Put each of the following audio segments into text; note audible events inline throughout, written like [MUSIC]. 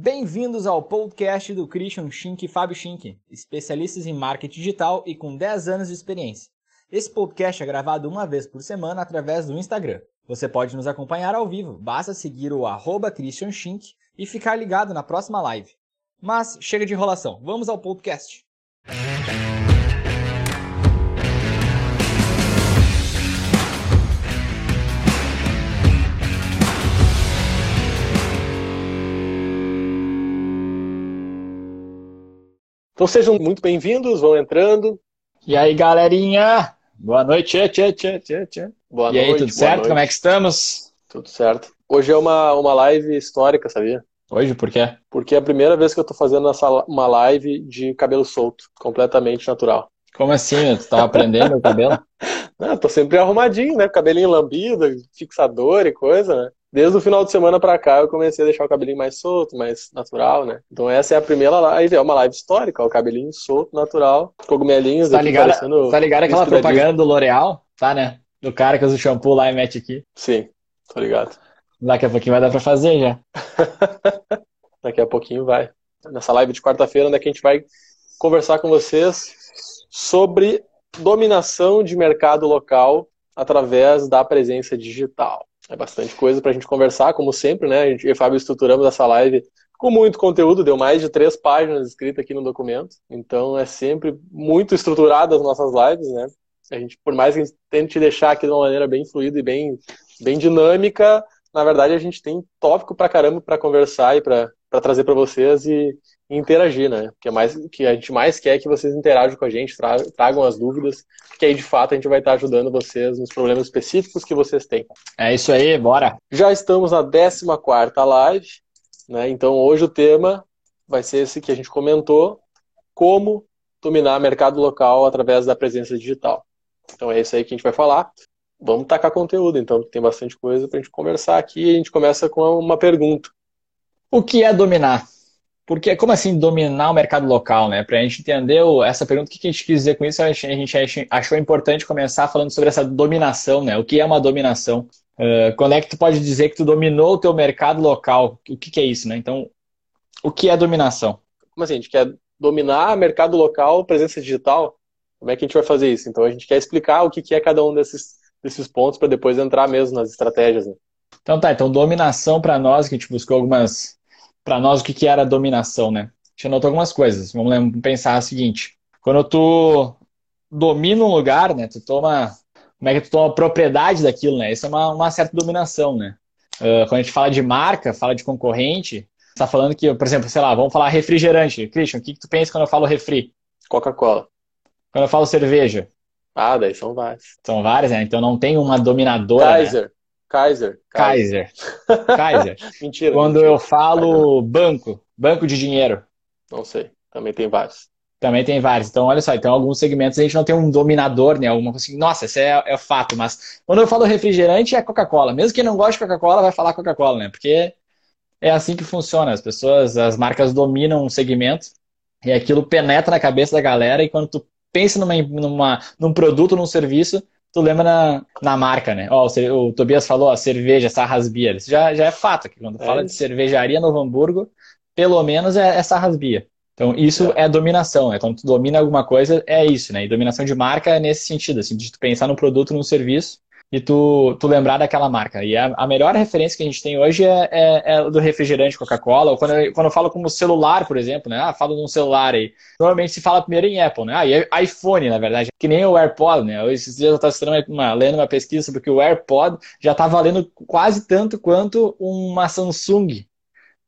Bem-vindos ao podcast do Christian Schink e Fábio Schink, especialistas em marketing digital e com 10 anos de experiência. Esse podcast é gravado uma vez por semana através do Instagram. Você pode nos acompanhar ao vivo, basta seguir o arroba Christian Schink e ficar ligado na próxima live. Mas chega de enrolação, vamos ao podcast. Então sejam muito bem-vindos, vão entrando. E aí, galerinha? Boa noite, tchê, tchê, tchê, tchê. Boa e noite. aí, tudo certo? noite. Como é que estamos? Tudo certo. Hoje é uma, uma live histórica, sabia? Hoje, por quê? Porque é a primeira vez que eu tô fazendo essa, uma live de cabelo solto, completamente natural. Como assim? Tu tava prendendo o cabelo? [LAUGHS] Não, tô sempre arrumadinho, né? Cabelinho lambido, fixador e coisa, né? Desde o final de semana pra cá eu comecei a deixar o cabelinho mais solto, mais natural, né? Então essa é a primeira live, é uma live histórica, o cabelinho solto, natural, cogumelinhos Tá ligado, parecendo tá ligado aquela propaganda do L'Oreal? Tá, né? Do cara que usa o shampoo lá e mete aqui. Sim, tô ligado. Daqui a pouquinho vai dar pra fazer já. [LAUGHS] Daqui a pouquinho vai. Nessa live de quarta-feira, onde é a gente vai conversar com vocês sobre dominação de mercado local através da presença digital. É bastante coisa para a gente conversar, como sempre, né? A gente, e Fábio estruturamos essa live com muito conteúdo, deu mais de três páginas escritas aqui no documento. Então é sempre muito estruturado as nossas lives, né? A gente, por mais que a gente tente deixar aqui de uma maneira bem fluida e bem, bem dinâmica, na verdade a gente tem tópico pra caramba para conversar e para trazer para vocês e, e interagir, né? Que é mais que a gente mais quer é que vocês interajam com a gente, tra tragam as dúvidas, que aí de fato a gente vai estar ajudando vocês nos problemas específicos que vocês têm. É isso aí, bora. Já estamos na 14ª live, né? Então hoje o tema vai ser esse que a gente comentou, como dominar mercado local através da presença digital. Então é isso aí que a gente vai falar. Vamos tacar conteúdo, então, tem bastante coisa para a gente conversar aqui. A gente começa com uma pergunta. O que é dominar? Porque, como assim dominar o mercado local, né? Pra gente entender essa pergunta, o que a gente quis dizer com isso, a gente a gente achou importante começar falando sobre essa dominação, né? O que é uma dominação? Uh, quando é que tu pode dizer que tu dominou o teu mercado local? O que que é isso, né? Então, o que é dominação? Como assim? A gente quer dominar mercado local, presença digital? Como é que a gente vai fazer isso? Então a gente quer explicar o que que é cada um desses, desses pontos para depois entrar mesmo nas estratégias. Né? Então tá, então dominação para nós, que a gente buscou algumas. Para nós, o que que era dominação, né? A gente anotou algumas coisas. Vamos pensar o seguinte: quando tu domina um lugar, né? Tu toma. Como é que tu toma propriedade daquilo, né? Isso é uma, uma certa dominação, né? Ah, quando a gente fala de marca, fala de concorrente, você tá falando que, por exemplo, sei lá, vamos falar refrigerante. Christian, o que que tu pensa quando eu falo refri? Coca-Cola. Quando eu falo cerveja? Ah, daí são vários. São várias, né? Então não tem uma dominadora. né? Kaiser. Kaiser. Kaiser. [LAUGHS] Mentira. Quando mentira. eu falo banco, banco de dinheiro, Não sei. Também tem vários. também tem vários. Então, olha só, então alguns segmentos a gente não tem um dominador, né? Alguma coisa assim, nossa, esse é, é fato, mas quando eu falo refrigerante é Coca-Cola. Mesmo quem não gosta de Coca-Cola vai falar Coca-Cola, né? Porque é assim que funciona. As pessoas, as marcas dominam um segmento e aquilo penetra na cabeça da galera e quando tu pensa numa, numa, num produto, num serviço, tu lembra na, na marca, né? Ó, o, o Tobias falou, ó, cerveja, Sarras Beer. Isso já, já é fato aqui. Quando É fala de isso. cervejaria Novo Hamburgo, pelo menos é, é Sarras Beer. Então, isso é. dominação, né? Quando tu domina alguma coisa, é isso, né? E dominação de marca é nesse sentido, assim, de tu pensar num produto, num serviço e tu, tu lembrar daquela marca. E a, a melhor referência que a gente tem hoje é, é, é do refrigerante Coca-Cola, ou quando eu, quando eu falo como celular, por exemplo, né? Ah, falo de um celular aí. Normalmente se fala primeiro em Apple, né? Ah, e iPhone, na verdade. Que nem o AirPod, né? Esses dias eu estava uma, lendo uma pesquisa sobre que o AirPod já está valendo quase tanto quanto uma Samsung.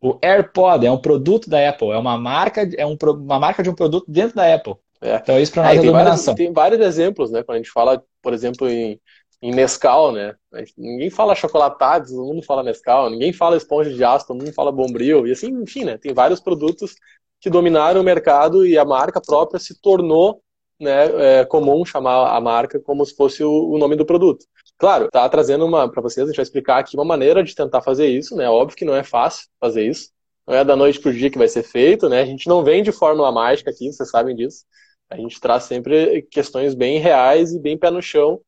O AirPod é um produto da Apple, é uma marca, é um, uma marca de um produto dentro da Apple. É. Então isso para É, nós e é tem, vários, tem vários exemplos, né? Quando a gente fala, por exemplo, em, em Nescau, né? Ninguém fala chocolatados, todo mundo fala Nescau. Ninguém fala esponja de aço, todo mundo fala Bombril. E assim, enfim, né? Tem vários produtos que dominaram o mercado e a marca própria se tornou né, é, comum chamar a marca como se fosse o, nome do produto. Claro, tá trazendo uma para vocês, a gente vai explicar aqui uma maneira de tentar fazer isso, né? Óbvio que não é fácil fazer isso. Não é da noite pro dia que vai ser feito, né? A gente não vende fórmula mágica aqui, vocês sabem disso. A gente traz sempre questões bem reais e bem pé no chão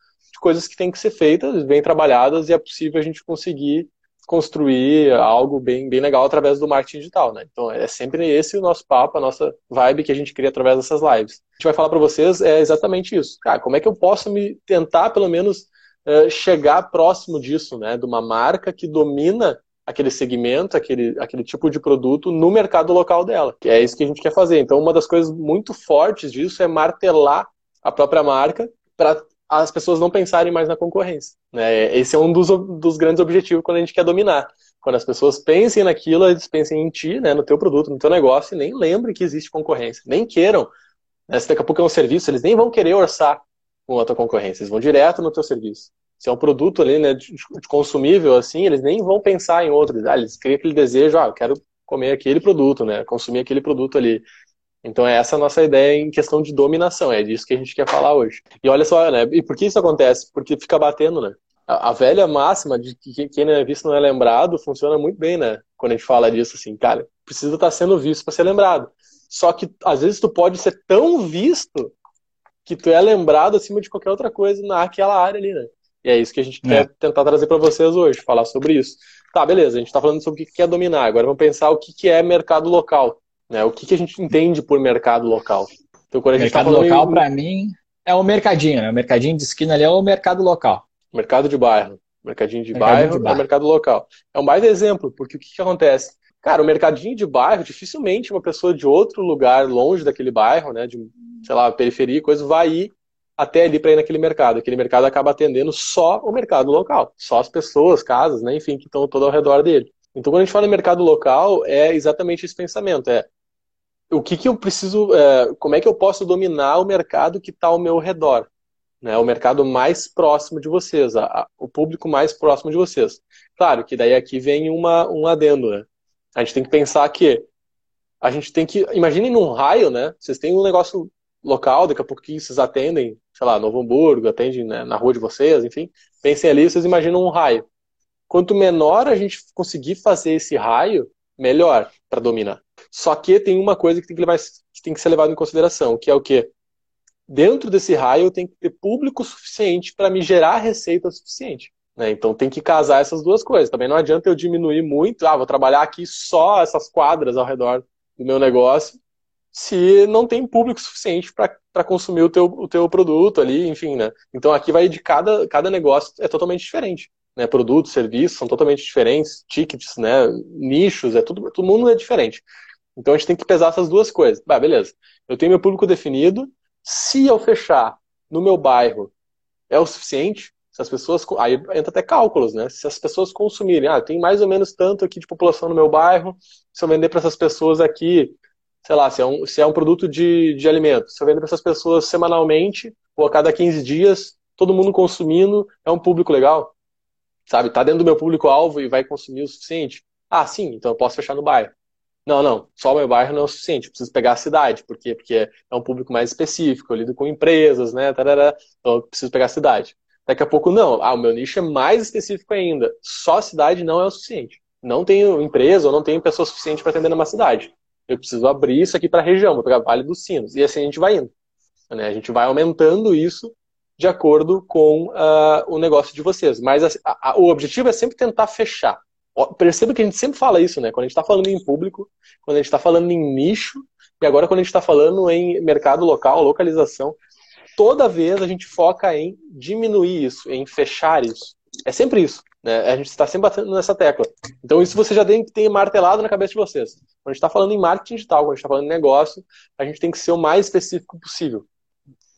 coisas que têm que ser feitas, bem trabalhadas, e é possível a gente conseguir construir algo bem, bem legal através do marketing digital, né? Então é sempre esse o nosso papo, a nossa vibe que a gente cria através dessas lives. A gente vai falar para vocês é exatamente isso. Cara, como é que eu posso me tentar pelo menos uh, chegar próximo disso, né? De uma marca que domina aquele segmento, aquele, aquele tipo de produto no mercado local dela. Que é isso que a gente quer fazer. Então uma das coisas muito fortes disso é martelar a própria marca para as pessoas não pensarem mais na concorrência. Né? Esse é um dos, dos grandes objetivos quando a gente quer dominar. Quando as pessoas pensem naquilo, eles pensem em ti, né, no teu produto, no teu negócio, e nem lembrem que existe concorrência. Nem queiram. Né? Se daqui a pouco é um serviço, eles nem vão querer orçar com a tua concorrência. Eles vão direto no teu serviço. Se é um produto ali, né, de, de consumível, assim, eles nem vão pensar em outro. Ah, eles criam aquele desejo, ah, eu quero comer aquele produto, né, consumir aquele produto ali. Então, é essa a nossa ideia em questão de dominação, é disso que a gente quer falar hoje. E olha só, né? E por que isso acontece? Porque fica batendo, né? A, velha máxima de que quem não é visto não é lembrado funciona muito bem, né? Quando a gente fala disso, assim, cara, precisa estar sendo visto para ser lembrado. Só que, às vezes, tu pode ser tão visto que tu é lembrado acima de qualquer outra coisa naquela área ali, né? E é isso que a gente é. quer tentar trazer para vocês hoje, falar sobre isso. Tá, beleza, a gente está falando sobre o que é dominar. Agora vamos pensar o que é mercado local. Né? O que, que a gente entende por mercado local? Então, quando a gente tá mercado tá local, em... para mim, é o mercadinho. Né? O mercadinho de esquina ali é o mercado local. Mercado de bairro. Mercadinho de mercadinho bairro de é o mercado local. É um baita exemplo, porque o que, que acontece? Cara, o mercadinho de bairro, dificilmente uma pessoa de outro lugar, longe daquele bairro, né, de, sei lá, periferia, coisa, vai ir até ali para ir naquele mercado. Aquele mercado acaba atendendo só o mercado local, só as pessoas, casas, né, enfim, que estão todo ao redor dele. Então, quando a gente fala em mercado local, é exatamente esse pensamento: é o que, que eu preciso, é, como é que eu posso dominar o mercado que está ao meu redor, né? O mercado mais próximo de vocês, a, a, o público mais próximo de vocês. Claro que daí aqui vem uma, um adendo, né? A gente tem que pensar que a gente tem que, imaginem num raio, né? Vocês têm um negócio local, daqui a pouquinho vocês atendem, sei lá, Novo Hamburgo, atendem né, na rua de vocês, enfim. Pensem ali, vocês imaginam um raio. Quanto menor a gente conseguir fazer esse raio, melhor para dominar. Só que tem uma coisa que tem que, levar, que tem que ser levado em consideração, que é o quê? Dentro desse raio eu tenho que ter público suficiente para me gerar receita suficiente. Né? Então tem que casar essas duas coisas. Também não adianta eu diminuir muito, ah, vou trabalhar aqui só essas quadras ao redor do meu negócio, se não tem público suficiente para consumir o teu, o teu produto ali, enfim, né? Então aqui vai de cada, cada negócio é totalmente diferente né, produtos, serviços são totalmente diferentes, tickets, né, nichos, é tudo, todo mundo é diferente. Então a gente tem que pesar essas duas coisas. Bah, beleza. Eu tenho meu público definido. Se eu fechar no meu bairro é o suficiente, se as pessoas. Aí entra até cálculos, né? Se as pessoas consumirem, ah, tem mais ou menos tanto aqui de população no meu bairro, se eu vender para essas pessoas aqui, sei lá, se é um, se é um produto de, de alimento, se eu vender para essas pessoas semanalmente ou a cada 15 dias, todo mundo consumindo, é um público legal sabe? Tá dentro do meu público-alvo e vai consumir o suficiente? Ah, sim, então eu posso fechar no bairro. Não, não, só o meu bairro não é o suficiente, eu preciso pegar a cidade, por quê? Porque é um público mais específico, eu lido com empresas, né, tarará, então eu preciso pegar a cidade. Daqui a pouco, não, ah, o meu nicho é mais específico ainda, só a cidade não é o suficiente. Não tenho empresa ou não tenho pessoa suficiente para atender numa cidade. Eu preciso abrir isso aqui para a região, vou pegar Vale dos Sinos, e assim a gente vai indo. Né? A gente vai aumentando isso de acordo com uh, o negócio de vocês. Mas a, a, o objetivo é sempre tentar fechar. Perceba que a gente sempre fala isso, né? Quando a gente está falando em público, quando a gente está falando em nicho, e agora quando a gente está falando em mercado local, localização, toda vez a gente foca em diminuir isso, em fechar isso. É sempre isso. Né? A gente está sempre batendo nessa tecla. Então, isso você já tem que ter martelado na cabeça de vocês. Quando a gente está falando em marketing digital, quando a gente está falando em negócio, a gente tem que ser o mais específico possível.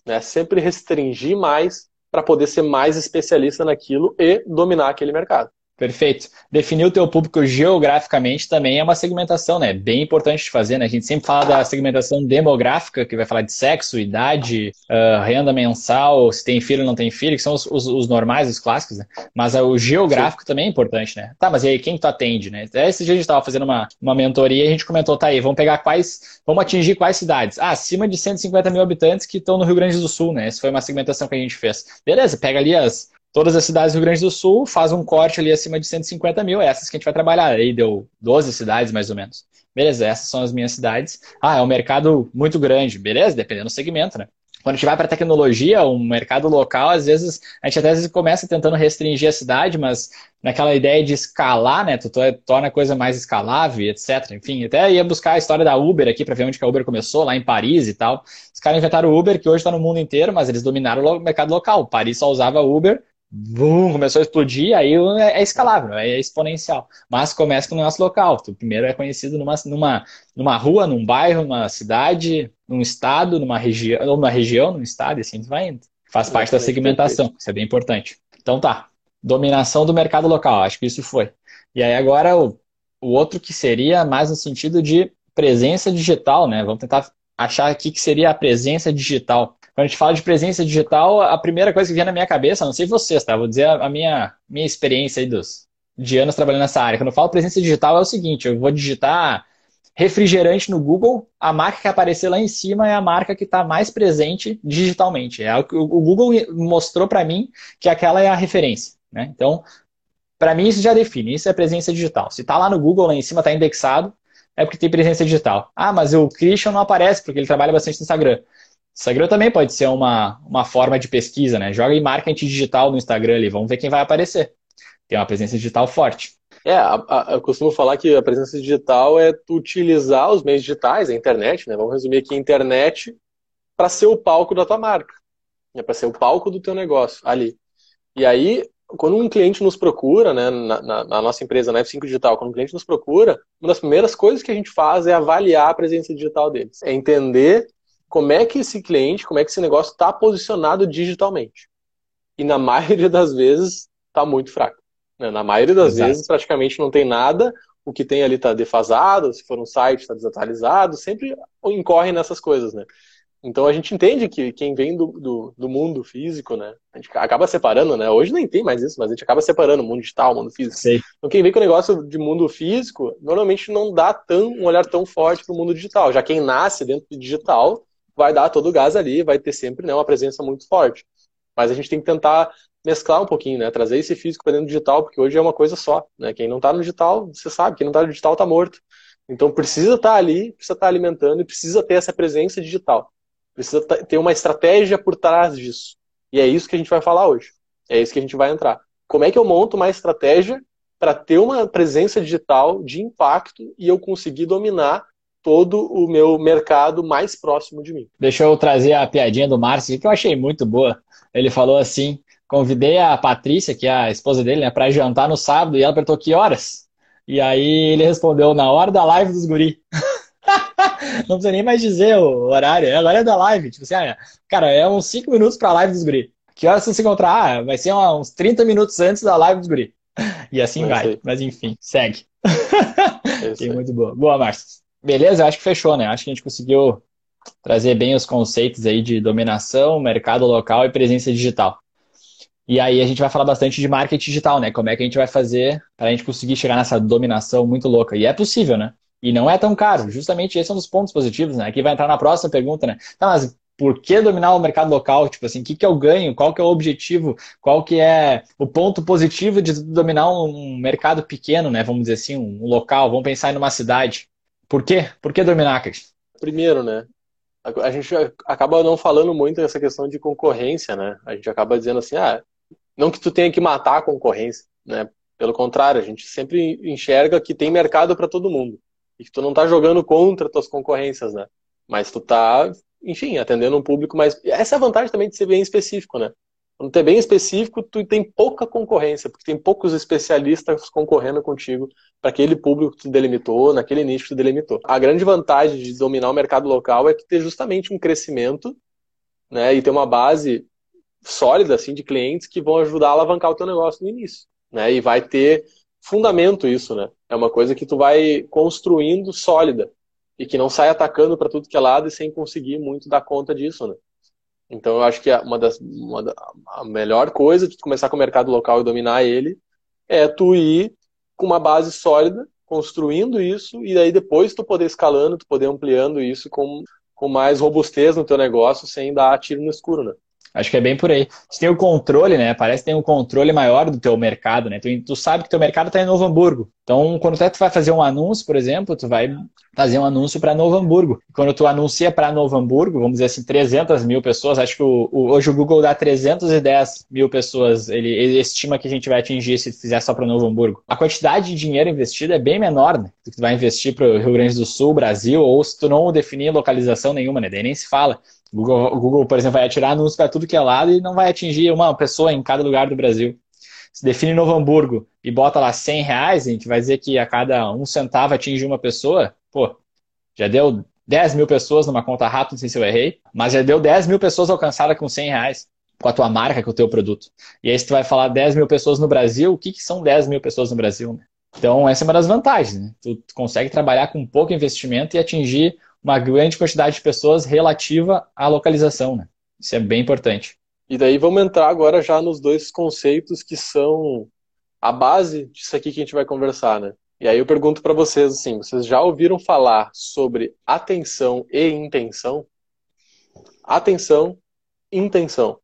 Né? Sempre restringir mais para poder ser mais especialista naquilo e dominar aquele mercado. Perfeito. Definir o teu público geograficamente também é uma segmentação, né? Bem importante de fazer, né? A gente sempre fala da segmentação demográfica, que vai falar de sexo, idade, uh, renda mensal, se tem filho ou não tem filho, que são os, os, os normais, os clássicos, né? Mas uh, o geográfico Sim. também é importante, né? Tá, mas e aí, quem tu atende, né? Esse dia a gente estava fazendo uma, uma mentoria e a gente comentou, tá aí, vamos pegar quais, vamos atingir quais cidades? Ah, acima de 150 mil habitantes que estão no Rio Grande do Sul, né? Essa foi uma segmentação que a gente fez. Beleza, pega ali as todas as cidades do Rio Grande do Sul, faz um corte ali acima de 150 mil, é essas que a gente vai trabalhar. Aí deu 12 cidades, mais ou menos. Beleza, essas são as minhas cidades. Ah, é um mercado muito grande. Beleza, dependendo do segmento, né? quando a gente vai para tecnologia, o mercado local, às vezes, a gente até às vezes começa tentando restringir a cidade, mas naquela ideia de escalar, né? Tu torna a coisa mais escalável, etc. Enfim, até ia buscar a história da Uber aqui para ver onde que a Uber começou, lá em Paris e tal. Os caras inventaram o Uber, que hoje está no mundo inteiro, mas eles dominaram o mercado local. Paris só usava Uber, Vum, começou a explodir, aí é, é escalável, é exponencial. Mas começa com o nosso local. Tu primeiro é conhecido numa, numa, numa rua, num bairro, numa cidade, num estado, numa região, ou numa região, num estado, e assim tu vai indo. Faz parte da segmentação, isso é bem importante. Então tá, dominação do mercado local, acho que isso foi. E aí agora o, o outro que seria mais no sentido de presença digital, né? Vamos tentar achar aqui que seria a presença digital. Quando a gente fala de presença digital, a primeira coisa que vem na minha cabeça, não sei vocês, tá? Vou dizer a minha, minha experiência aí dos, de anos trabalhando nessa área. Quando eu falo presença digital, é o seguinte: eu vou digitar refrigerante no Google, a marca que aparecer lá em cima é a marca que está mais presente digitalmente. É o o Google mostrou para mim que aquela é a referência. Né? Então, para mim, isso já define. Isso é presença digital. Se está lá no Google, lá em cima está indexado, é porque tem presença digital. Ah, mas o Christian não aparece porque ele trabalha bastante no Instagram. Instagram também pode ser uma, uma forma de pesquisa, né? Joga em marketing digital no Instagram ali, vamos ver quem vai aparecer. Tem uma presença digital forte. É, a, a, eu costumo falar que a presença digital é tu utilizar os meios digitais, a internet, né? Vamos resumir aqui a internet para ser o palco da tua marca, é para ser o palco do teu negócio ali. E aí, quando um cliente nos procura, né, na, na, na nossa empresa, na F5 Digital, quando um cliente nos procura, uma das primeiras coisas que a gente faz é avaliar a presença digital deles, é entender como é que esse cliente, como é que esse negócio está posicionado digitalmente. E na [LAUGHS] maioria das vezes está muito fraco. Né? Na maioria das Exato. vezes praticamente não tem nada, o que tem ali está defasado, se for um site está desatualizado, sempre incorre nessas coisas, né? Então a gente entende que quem vem do, do, do, mundo físico, né? A gente acaba separando, né? Hoje nem tem mais isso, mas a gente acaba separando o mundo digital, o mundo físico. Sei. Então quem vem com o negócio de mundo físico, normalmente não dá tão, um olhar tão forte para o mundo digital. Já quem nasce dentro do digital vai dar todo o gás ali, vai ter sempre né, uma presença muito forte. Mas a gente tem que tentar mesclar um pouquinho, né? Trazer esse físico para dentro do digital, porque hoje é uma coisa só, né? Quem não está no digital, você sabe, quem não está no digital está morto. Então precisa estar tá ali, precisa estar tá alimentando e precisa ter essa presença digital. Precisa ter uma estratégia por trás disso. E é isso que a gente vai falar hoje. É isso que a gente vai entrar. Como é que eu monto uma estratégia para ter uma presença digital de impacto e eu conseguir dominar todo o meu mercado mais próximo de mim. Deixa eu trazer a piadinha do Márcio, que eu achei muito boa. Ele falou assim: convidei a Patrícia, que é a esposa dele, né, para jantar no sábado, e ela perguntou que horas. E aí ele respondeu: na hora da live dos guri. [LAUGHS] Não precisa nem mais dizer o horário, é, agora é da live. Tipo assim, ah, cara, é uns 5 minutos para a live dos guri. Que horas você se encontrar? Ah, vai ser uns 30 minutos antes da live dos guri. [LAUGHS] E assim vai. Mas enfim, segue. [LAUGHS] É muito boa. Boa, Márcio. Beleza, acho que fechou, né? Acho que a gente conseguiu trazer bem os conceitos aí de dominação, mercado local e presença digital. E aí a gente vai falar bastante de marketing digital, né? Como é que a gente vai fazer para a gente conseguir chegar nessa dominação muito louca. E é possível, né? E não é tão caro. Justamente esse é um dos pontos positivos, né? Aqui vai entrar na próxima pergunta, né? Tá, mas por que dominar o mercado local? Tipo assim, o que, que eu ganho? Qual que é o objetivo? Qual que é o ponto positivo de dominar um mercado pequeno, né? Vamos dizer assim, um local. Vamos pensar em uma cidade. Por quê? Por que Dominax? Primeiro, né? A gente acaba não falando muito dessa questão de concorrência, né? A gente acaba dizendo assim, ah, não que tu tenha que matar a concorrência, né? Pelo contrário, a gente sempre enxerga que tem mercado para todo mundo e que tu não tá jogando contra tuas concorrências, né? Mas tu tá, enfim, atendendo um público mais. Essa é a vantagem também de ser bem específico, né? Quando tu é bem específico, tu tem pouca concorrência, porque tem poucos especialistas concorrendo contigo para aquele público que tu delimitou, naquele nicho que tu delimitou. A grande vantagem de dominar o mercado local é que ter justamente um crescimento né, e ter uma base sólida assim de clientes que vão ajudar a alavancar o teu negócio no início, né? E vai ter fundamento isso, né? É uma coisa que tu vai construindo sólida e que não sai atacando para tudo que é lado e sem conseguir muito dar conta disso, né? Então eu acho que uma das uma da, a melhor coisa de começar com o mercado local e dominar ele é tu ir com uma base sólida, construindo isso e aí depois tu poder escalando, tu poder ampliando isso com, com mais robustez no teu negócio sem dar tiro no escuro, né? Acho que é bem por aí. Você tem o controle, né? Parece que tem um controle maior do teu mercado, né? Tu, tu sabe que teu mercado está em Novo Hamburgo. Então, quando tu vai fazer um anúncio, por exemplo, tu vai fazer um anúncio para Novo Hamburgo. Quando tu anuncia para Novo Hamburgo, vamos dizer assim, 300 mil pessoas, acho que o, o, hoje o Google dá 310 mil pessoas, ele, ele estima que a gente vai atingir se fizer só para Novo Hamburgo. A quantidade de dinheiro investido é bem menor né, do que tu vai investir para o Rio Grande do Sul, Brasil, ou se tu não definir localização nenhuma, né, daí nem se fala. Google, o Google, por exemplo, vai atirar anúncios para tudo que é lado e não vai atingir uma pessoa em cada lugar do Brasil se define Novo Hamburgo e bota lá 100 reais, gente vai dizer que a cada um centavo atinge uma pessoa, pô, já deu 10 mil pessoas numa conta rápida, não sei se eu errei, mas já deu 10 mil pessoas alcançadas com 100 reais com a tua marca, com o teu produto. E aí, se tu vai falar 10 mil pessoas no Brasil, o que, que são 10 mil pessoas no Brasil? Né? Então, essa é uma das vantagens. Né? Tu, tu consegue trabalhar com pouco investimento e atingir uma grande quantidade de pessoas relativa à localização. Né? Isso é bem importante. E daí vamos entrar agora já nos dois conceitos que são a base disso aqui que a gente vai conversar, né? E aí eu pergunto para vocês assim, vocês já ouviram falar sobre atenção e intenção? Atenção, intenção.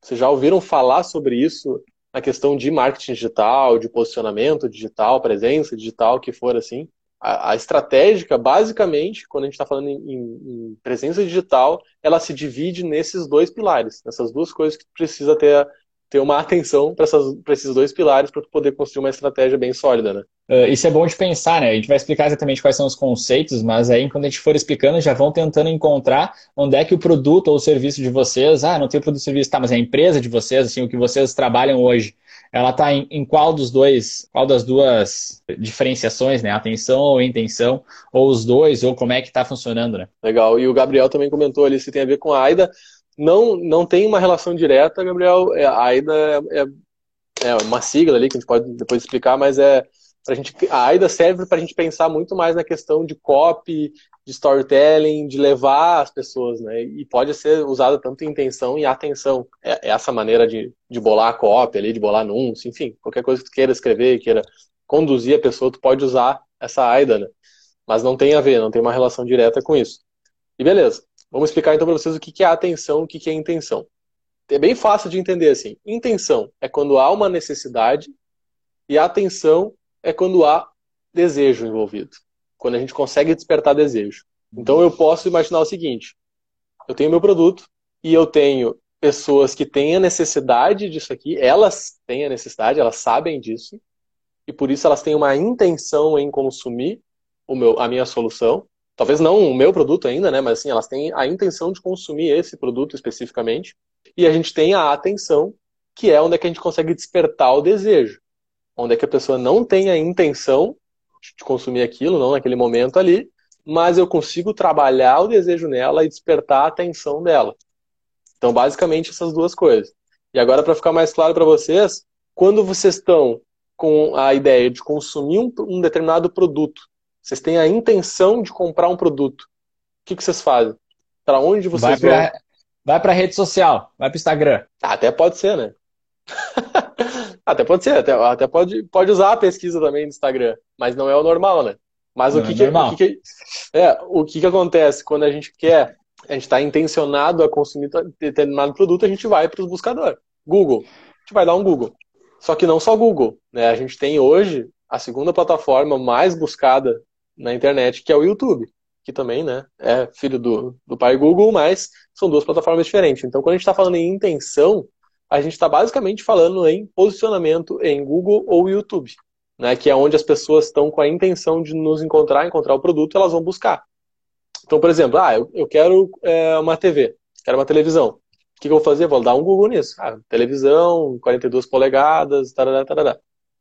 Vocês já ouviram falar sobre isso na questão de marketing digital, de posicionamento digital, presença digital, que for assim? A, estratégica, basicamente, quando a gente está falando em, em, presença digital, ela se divide nesses dois pilares, nessas duas coisas que precisa ter, ter uma atenção para esses dois pilares para poder construir uma estratégia bem sólida, né? Uh, isso é bom de pensar, né? A gente vai explicar exatamente quais são os conceitos, mas aí quando a gente for explicando, já vão tentando encontrar onde é que o produto ou o serviço de vocês, ah, não tem produto ou serviço, tá, mas é a empresa de vocês, assim, o que vocês trabalham hoje ela está em, em, qual dos dois, qual das duas diferenciações, né? Atenção ou intenção, ou os dois, ou como é que está funcionando, né? Legal. E o Gabriel também comentou ali se tem a ver com a AIDA. Não, não tem uma relação direta, Gabriel. É, a AIDA é, é, é uma sigla ali que a gente pode depois explicar, mas é pra gente, a AIDA serve para a gente pensar muito mais na questão de copy, de storytelling, de levar as pessoas, né? E pode ser usada tanto em intenção e atenção. É, é essa maneira de, de bolar a cópia ali, de bolar anúncio, enfim, qualquer coisa que tu queira escrever, queira conduzir a pessoa, tu pode usar essa AIDA, né? Mas não tem a ver, não tem uma relação direta com isso. E beleza, vamos explicar então para vocês o que é atenção, o que é intenção. É bem fácil de entender assim. Intenção é quando há uma necessidade e atenção é quando há desejo envolvido quando a gente consegue despertar desejo. Então eu posso imaginar o seguinte: eu tenho meu produto e eu tenho pessoas que têm a necessidade disso aqui, elas têm a necessidade, elas sabem disso, e por isso elas têm uma intenção em consumir o meu, a minha solução. Talvez não o meu produto ainda, né? Mas assim, elas têm a intenção de consumir esse produto especificamente. E a gente tem a atenção, que é onde é que a gente consegue despertar o desejo. Onde é que a pessoa não tem a intenção de consumir aquilo, não naquele momento ali, mas eu consigo trabalhar o desejo nela e despertar a atenção dela. Então, basicamente, essas duas coisas. E agora, para ficar mais claro para vocês, quando vocês estão com a ideia de consumir um, um, determinado produto, vocês têm a intenção de comprar um produto, o que, que vocês fazem? Para onde vocês vai pra, vão? Vai para a rede social, vai para o Instagram. Até pode ser, né? [LAUGHS] Até pode ser, até, até pode, pode usar a pesquisa também no Instagram, mas não é o normal, né? Mas o que, é que, o que, que, é, o que, que acontece quando a gente quer, a gente está intencionado a consumir determinado produto, a gente vai para os buscadores. Google. A gente vai dar um Google. Só que não só Google. Né? A gente tem hoje a segunda plataforma mais buscada na internet, que é o YouTube. Que também né, é filho do, do pai Google, mas são duas plataformas diferentes. Então, quando a gente está falando em intenção, a gente está basicamente falando em posicionamento em Google ou YouTube, né, que é onde as pessoas estão com a intenção de nos encontrar, encontrar o produto, elas vão buscar. Então, por exemplo, ah, eu, quero é, uma TV, quero uma televisão. O que, que, eu vou fazer? Vou dar um Google nisso. Ah, televisão, 42 polegadas, tarará, tarará.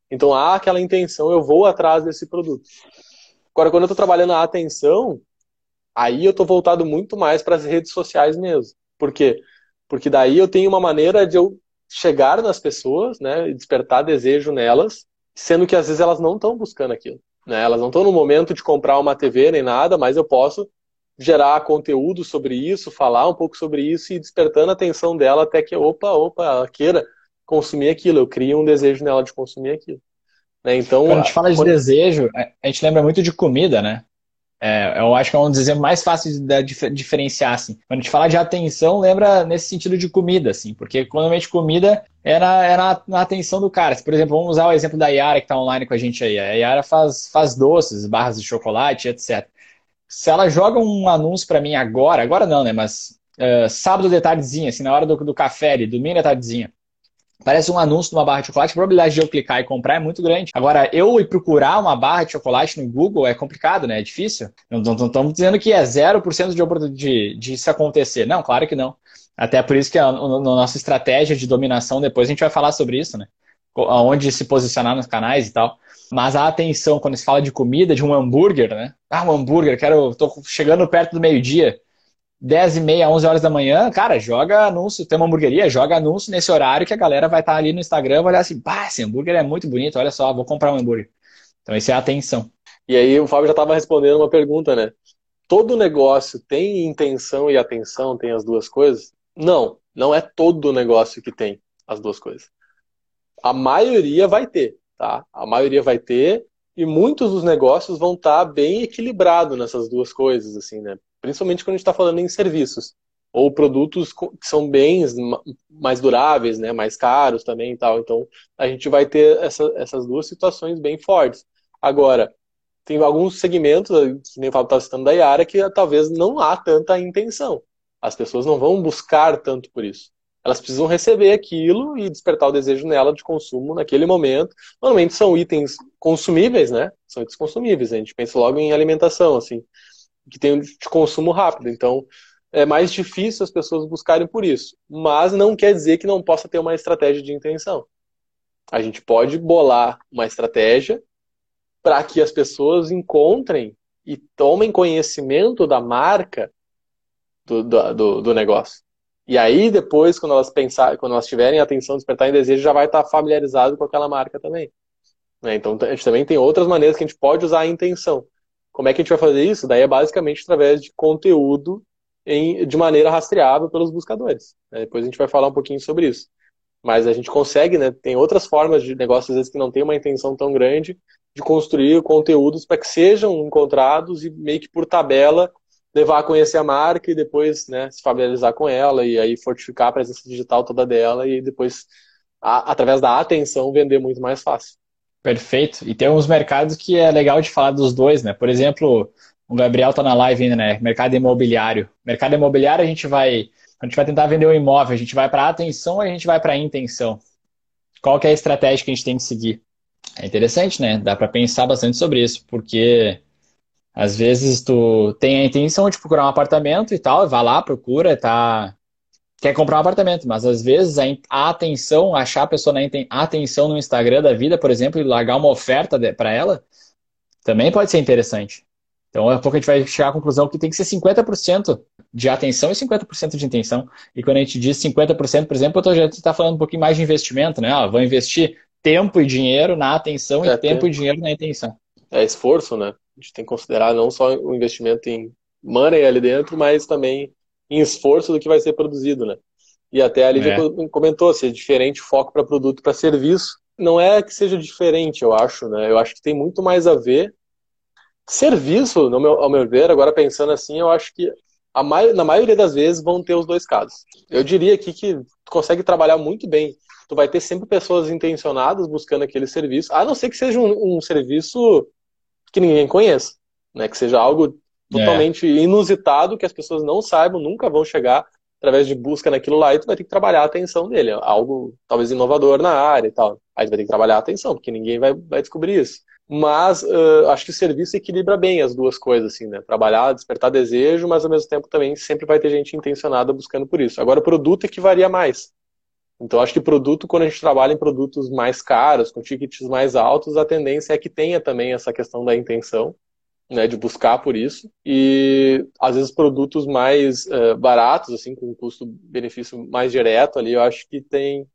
Então há aquela intenção, eu vou atrás desse produto. Agora, quando eu estou trabalhando a atenção, aí eu estou voltado muito mais para as redes sociais mesmo. Por quê? Porque daí eu tenho uma maneira de eu chegar nas pessoas, né, e despertar desejo nelas, sendo que às vezes elas não estão buscando aquilo. Né? Elas não estão no momento de comprar uma TV nem nada, mas eu posso gerar conteúdo sobre isso, falar um pouco sobre isso e despertando a atenção dela até que, opa, opa, ela queira consumir aquilo. Eu crio um desejo nela de consumir aquilo. Né? Então, Quando a gente fala de quando... desejo, a gente lembra muito de comida, né? É, eu acho que é um dos exemplos mais fáceis de, diferenciar, assim. Quando a gente fala de atenção, lembra nesse sentido de comida, assim, porque normalmente comida na, é na, atenção do cara. Por exemplo, vamos usar o exemplo da Yara que está online com a gente aí. A Yara faz, faz doces, barras de chocolate, etc. Se ela joga um anúncio para mim agora, agora não, né? Mas uh, sábado de tardezinha, assim, na hora do, do café, domingo de tardezinha, Parece um anúncio de uma barra de chocolate, a probabilidade de eu clicar e comprar é muito grande. Agora, eu ir procurar uma barra de chocolate no Google é complicado, né? É difícil. Não estamos dizendo que é 0% de de, de isso acontecer. Não, claro que não. Até por isso que a, a, a nossa estratégia de dominação, depois a gente vai falar sobre isso, né? Onde se posicionar nos canais e tal. Mas a atenção, quando se fala de comida, de um hambúrguer, né? Ah, um hambúrguer, quero. tô chegando perto do meio-dia. 10 e meia, 11 horas da manhã, cara, joga anúncio, tem uma hamburgueria, joga anúncio nesse horário que a galera vai estar ali no Instagram, vai olhar assim, pá, esse hambúrguer é muito bonito, olha só, vou comprar um hambúrguer. Então, isso é a atenção. E aí o Fábio já estava respondendo uma pergunta, né? Todo negócio tem intenção e atenção, tem as duas coisas? Não, não é todo negócio que tem as duas coisas. A maioria vai ter, tá? A maioria vai ter e muitos dos negócios vão estar bem equilibrados nessas duas coisas, assim, né? Principalmente quando a gente está falando em serviços ou produtos que são bens mais duráveis, né, mais caros também e tal. Então, a gente vai ter essa, essas duas situações bem fortes. Agora, tem alguns segmentos, que nem o Fábio estava citando da Yara, que talvez não há tanta intenção. As pessoas não vão buscar tanto por isso. Elas precisam receber aquilo e despertar o desejo nela de consumo naquele momento. Normalmente são itens consumíveis, né? São itens consumíveis. A gente pensa logo em alimentação, assim que tem de consumo rápido. Então, é mais difícil as pessoas buscarem por isso. Mas não quer dizer que não possa ter uma estratégia de intenção. A gente pode bolar uma estratégia para que as pessoas encontrem e tomem conhecimento da marca do, do, do, negócio. E aí, depois, quando elas pensar, quando elas tiverem atenção, despertar em desejo, já vai estar familiarizado com aquela marca também. Né? Então, a gente também tem outras maneiras que a gente pode usar a intenção. Como é que a gente vai fazer isso? Daí é basicamente através de conteúdo em, de maneira rastreável pelos buscadores. Né? Depois a gente vai falar um pouquinho sobre isso. Mas a gente consegue, né? Tem outras formas de negócio, às vezes, que não tem uma intenção tão grande de construir conteúdos para que sejam encontrados e meio que por tabela levar a conhecer a marca e depois né, se familiarizar com ela e aí fortificar a presença digital toda dela e depois, a, através da atenção, vender muito mais fácil. Perfeito. E tem uns mercados que é legal de falar dos dois, né? Por exemplo, o Gabriel tá na live ainda, né? Mercado imobiliário. Mercado imobiliário a gente vai, a gente vai tentar vender um imóvel, a gente vai para atenção ou a gente vai para intenção? Qual que é a estratégia que a gente tem que seguir? É interessante, né? Dá para pensar bastante sobre isso, porque às vezes tu tem a intenção de procurar um apartamento e tal, vai lá, procura, tá quer comprar um apartamento, mas às vezes a atenção, achar a pessoa na atenção no Instagram da vida, por exemplo, e largar uma oferta para ela, também pode ser interessante. Então, daqui a pouco a gente vai chegar à conclusão que tem que ser 50% de atenção e 50% de intenção. E quando a gente diz 50%, por exemplo, eu já está falando um pouquinho mais de investimento, né? Ah, vou investir tempo e dinheiro na atenção é, e tempo, tempo e dinheiro na intenção. É esforço, né? A gente tem que considerar não só o investimento em money ali dentro, mas também em esforço do que vai ser produzido, né? E até a Lívia é. comentou, se é diferente foco para produto para serviço. Não é que seja diferente, eu acho, né? Eu acho que tem muito mais a ver. Serviço, no meu, ao meu ver, agora pensando assim, eu acho que a mai, na maioria das vezes vão ter os dois casos. Eu diria aqui que tu consegue trabalhar muito bem. Tu vai ter sempre pessoas intencionadas buscando aquele serviço, a não ser que seja um, um serviço que ninguém conheça, né? Que seja algo totalmente é. inusitado que as pessoas não saibam, nunca vão chegar através de busca naquilo lá e tu vai ter que trabalhar a atenção dele. Algo talvez inovador na área e tal. Aí tu vai ter que trabalhar a atenção, porque ninguém vai, vai descobrir isso. Mas uh, acho que o serviço equilibra bem as duas coisas, assim, né? Trabalhar, despertar desejo, mas ao mesmo tempo também sempre vai ter gente intencionada buscando por isso. Agora, o produto é que varia mais. Então, acho que produto, quando a gente trabalha em produtos mais caros, com tickets mais altos, a tendência é que tenha também essa questão da intenção né, de buscar por isso. E às vezes produtos mais uh, baratos, assim, com um custo-benefício mais direto ali, eu acho que tem.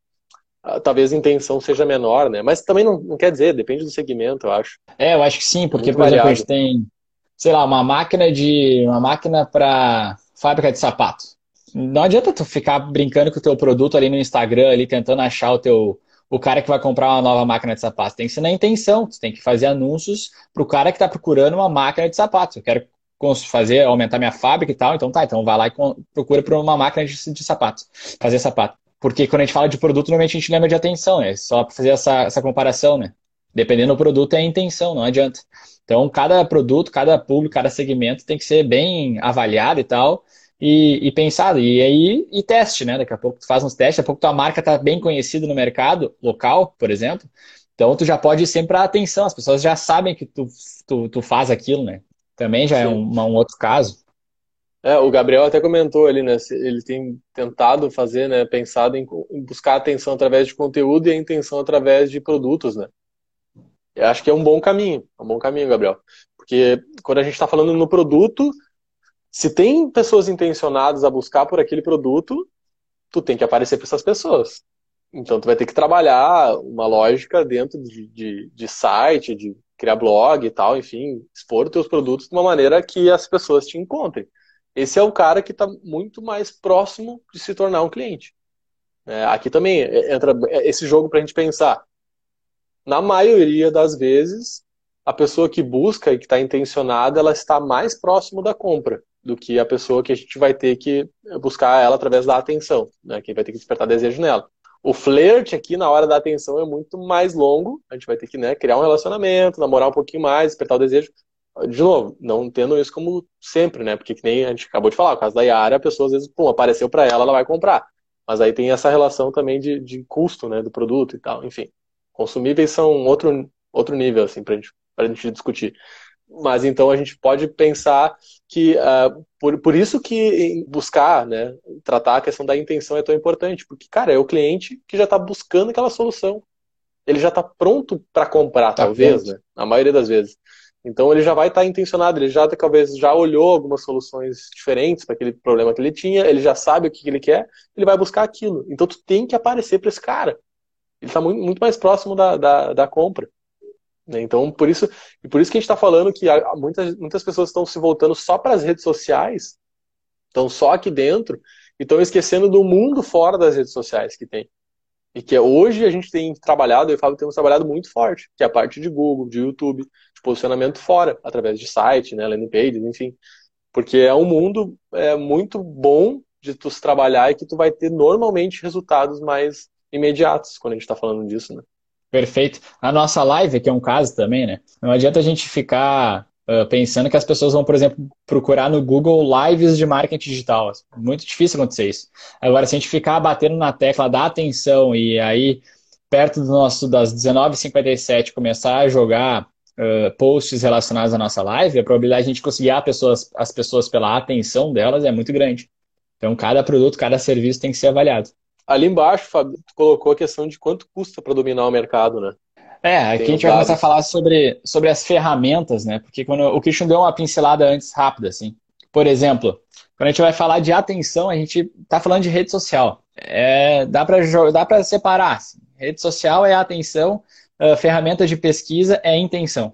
Uh, talvez a intenção seja menor, né? Mas também não, não, quer dizer, depende do segmento, eu acho. É, eu acho que sim, porque, Muito por exemplo, a gente tem, sei lá, uma máquina de. uma máquina para fábrica de sapato. Não adianta tu ficar brincando com o teu produto ali no Instagram, ali tentando achar o teu o cara que vai comprar uma nova máquina de sapato. Tem que ser na intenção. Você tem que fazer anúncios para o cara que está procurando uma máquina de sapato. Eu quero fazer, aumentar minha fábrica e tal, então tá, então vai lá e procura por uma máquina de, de sapatos, fazer sapato. Porque quando a gente fala de produto, normalmente a gente lembra de atenção, né? Só para fazer essa, essa comparação, né? Dependendo do produto, é a intenção, não adianta. Então, cada produto, cada público, cada segmento tem que ser bem avaliado e tal, e, e, pensado. E aí, e teste, né? Daqui a pouco tu faz uns testes, daqui a pouco tua marca está bem conhecida no mercado local, por exemplo. Então, tu já pode ir sempre para atenção, as pessoas já sabem que tu, tu, tu faz aquilo, né? Também já é Sim. é um, um outro caso. É, o Gabriel até comentou ali, né? Ele tem tentado fazer, né? Pensado em, em buscar atenção através de conteúdo e a intenção através de produtos, né? Eu acho que é um bom caminho, é um bom caminho, Gabriel. Porque quando a gente está falando no produto, se tem pessoas intencionadas a buscar por aquele produto, tu tem que aparecer para essas pessoas. Então tu vai ter que trabalhar uma lógica dentro de, de, de site, de criar blog e tal, enfim, expor os teus produtos de uma maneira que as pessoas te encontrem. Esse é o cara que está muito mais próximo de se tornar um cliente. É, aqui também entra esse jogo para a gente pensar na maioria das vezes, a pessoa que busca e que está intencionada, ela está mais próximo da compra do que a pessoa que a gente vai ter que buscar ela através da atenção, né? Quem vai ter que despertar desejo nela. O flerte aqui na hora da atenção é muito mais longo. A gente vai ter que né, criar um relacionamento, namorar um pouquinho mais, despertar o desejo. De novo, não tendo isso como sempre, né? Porque que nem a gente acabou de falar, o caso da Yara, a pessoa às vezes, pum, apareceu para ela, ela vai comprar. Mas aí tem essa relação também de, de custo, né, do produto e tal, enfim. Consumíveis são outro, outro nível, assim, para gente, a gente discutir. Mas então a gente pode pensar que, uh, por, por isso que buscar, né, tratar a questão da intenção é tão importante, porque, cara, é o cliente que já está buscando aquela solução. Ele já está pronto para comprar, tá talvez, né, na maioria das vezes. Então ele já vai estar tá intencionado, ele já talvez já olhou algumas soluções diferentes para aquele problema que ele tinha, ele já sabe o que ele quer, ele vai buscar aquilo. Então tu tem que aparecer para esse cara ele está muito, muito mais próximo da, da, da compra. Né? Então, por isso, e por isso que a gente está falando que muitas, muitas pessoas estão se voltando só para as redes sociais, estão só aqui dentro, e estão esquecendo do mundo fora das redes sociais que tem. E que hoje a gente tem trabalhado, eu e o Fábio temos trabalhado muito forte, que é a parte de Google, de YouTube, de posicionamento fora, através de site, né, landing pages, enfim. Porque é um mundo é, muito bom de tu se trabalhar e que tu vai ter normalmente resultados mais imediatos quando a gente está falando disso, né? Perfeito. A nossa live, que é um caso também, né? Não adianta a gente ficar uh, pensando que as pessoas vão, por exemplo, procurar no Google lives de marketing digital. Muito difícil acontecer isso. Agora, se a gente ficar batendo na tecla da atenção e aí, perto do nosso das 19h57, começar a jogar uh, posts relacionados à nossa live, a probabilidade de a gente conseguir as pessoas, as pessoas pela atenção delas é muito grande. Então, cada produto, cada serviço tem que ser avaliado. Ali embaixo, Fábio, tu colocou a questão de quanto custa para dominar o mercado, né? É, aqui Tem a gente vai começar a falar sobre, sobre as ferramentas, né? Porque quando o Christian deu uma pincelada antes rápida, assim. Por exemplo, quando a gente vai falar de atenção, a gente está falando de rede social. É, dá para dá para separar. Assim. Rede social é atenção, uh, ferramenta de pesquisa é intenção.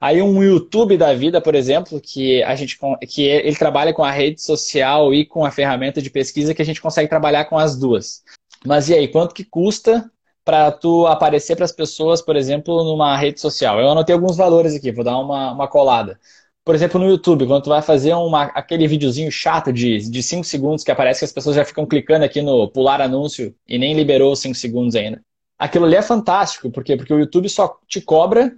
Aí um YouTube da vida, por exemplo, que a gente que ele trabalha com a rede social e com a ferramenta de pesquisa que a gente consegue trabalhar com as duas. Mas e aí, quanto que custa para tu aparecer para as pessoas, por exemplo, numa rede social? Eu anotei alguns valores aqui, vou dar uma, uma colada. Por exemplo, no YouTube, quando tu vai fazer uma, aquele videozinho chato de 5 segundos que aparece que as pessoas já ficam clicando aqui no pular anúncio e nem liberou 5 segundos ainda. Aquilo ali é fantástico, por quê? Porque o YouTube só te cobra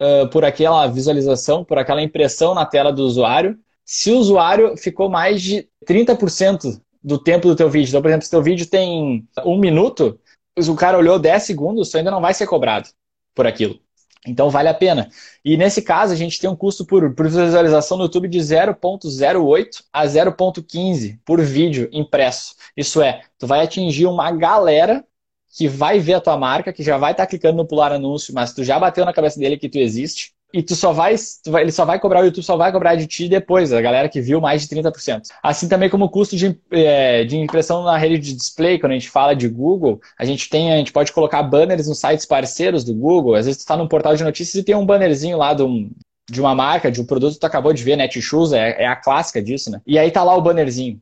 uh, por aquela visualização, por aquela impressão na tela do usuário, se o usuário ficou mais de 30% do tempo do teu vídeo. Então, por exemplo, se teu vídeo tem um minuto, o cara olhou 10 segundos, tu ainda não vai ser cobrado por aquilo. Então vale a pena. E nesse caso, a gente tem um custo por, por visualização no YouTube de 0.08 a 0.15 por vídeo impresso. Isso é, tu vai atingir uma galera que vai ver a tua marca, que já vai estar tá clicando no pular anúncio, mas tu já bateu na cabeça dele que tu existe, e tu só vai, tu vai, ele só vai cobrar, o YouTube só vai cobrar de ti depois, a galera que viu mais de 30%. Assim também como o custo de, é, de impressão na rede de display, quando a gente fala de Google, a gente tem, a gente pode colocar banners nos sites parceiros do Google, às vezes tu está num portal de notícias e tem um bannerzinho lá de, um, de uma marca, de um produto que tu acabou de ver, Netshoes, é, é a clássica disso, né? E aí tá lá o bannerzinho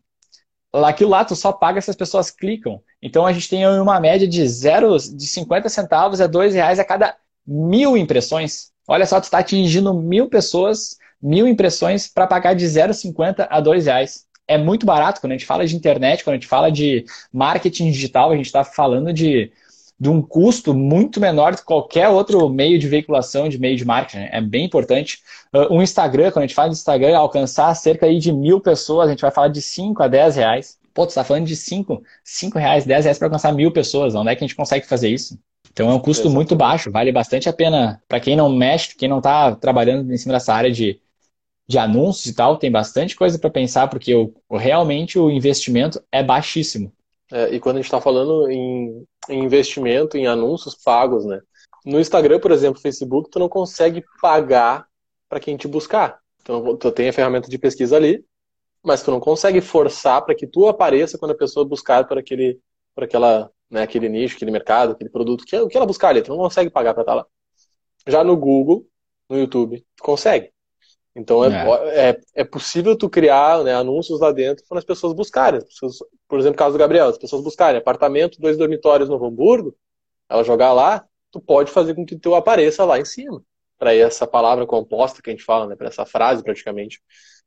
aquilo lá tu só paga se as pessoas clicam. Então a gente tem uma média de zero, de 50 centavos a dois reais a cada mil impressões. Olha só, tu está atingindo mil pessoas mil impressões para pagar de 0,50 a 2 reais. É muito barato quando a gente fala de internet, quando a gente fala de marketing digital, a gente está falando de, de um custo muito menor do que qualquer outro meio de veiculação, de meio de marketing. Né? É bem importante. Uh, um Instagram, quando a gente fala de Instagram, alcançar cerca aí de mil pessoas, a gente vai falar de 5 a 10 reais. Pô, tu está falando de 5, 5 reais, 10 reais para alcançar mil pessoas. Onde é que a gente consegue fazer isso? Então é um custo Exatamente. muito baixo, vale bastante a pena para quem não mexe, quem não está trabalhando em cima dessa área de, de anúncios e tal, tem bastante coisa para pensar, porque o, realmente o investimento é baixíssimo. É, e quando a gente está falando em, em, investimento em anúncios pagos, né? No Instagram, por exemplo, Facebook, tu não consegue pagar para quem te buscar. Então, tu tem a ferramenta de pesquisa ali, mas tu não consegue forçar para que tu apareça quando a pessoa buscar por aquele, por aquela né, aquele nicho, aquele mercado, aquele produto, que, é o que ela buscar ali, tu não consegue pagar para estar tá lá. Já no Google, no YouTube, tu consegue. Então é, é. é, é possível tu criar né, anúncios lá dentro para as pessoas buscarem. por exemplo, caso do Gabriel, as pessoas buscarem apartamento, dois dormitórios no Hamburgo, ela jogar lá, tu pode fazer com que teu apareça lá em cima. Para essa palavra composta que a gente fala, né, para essa frase praticamente.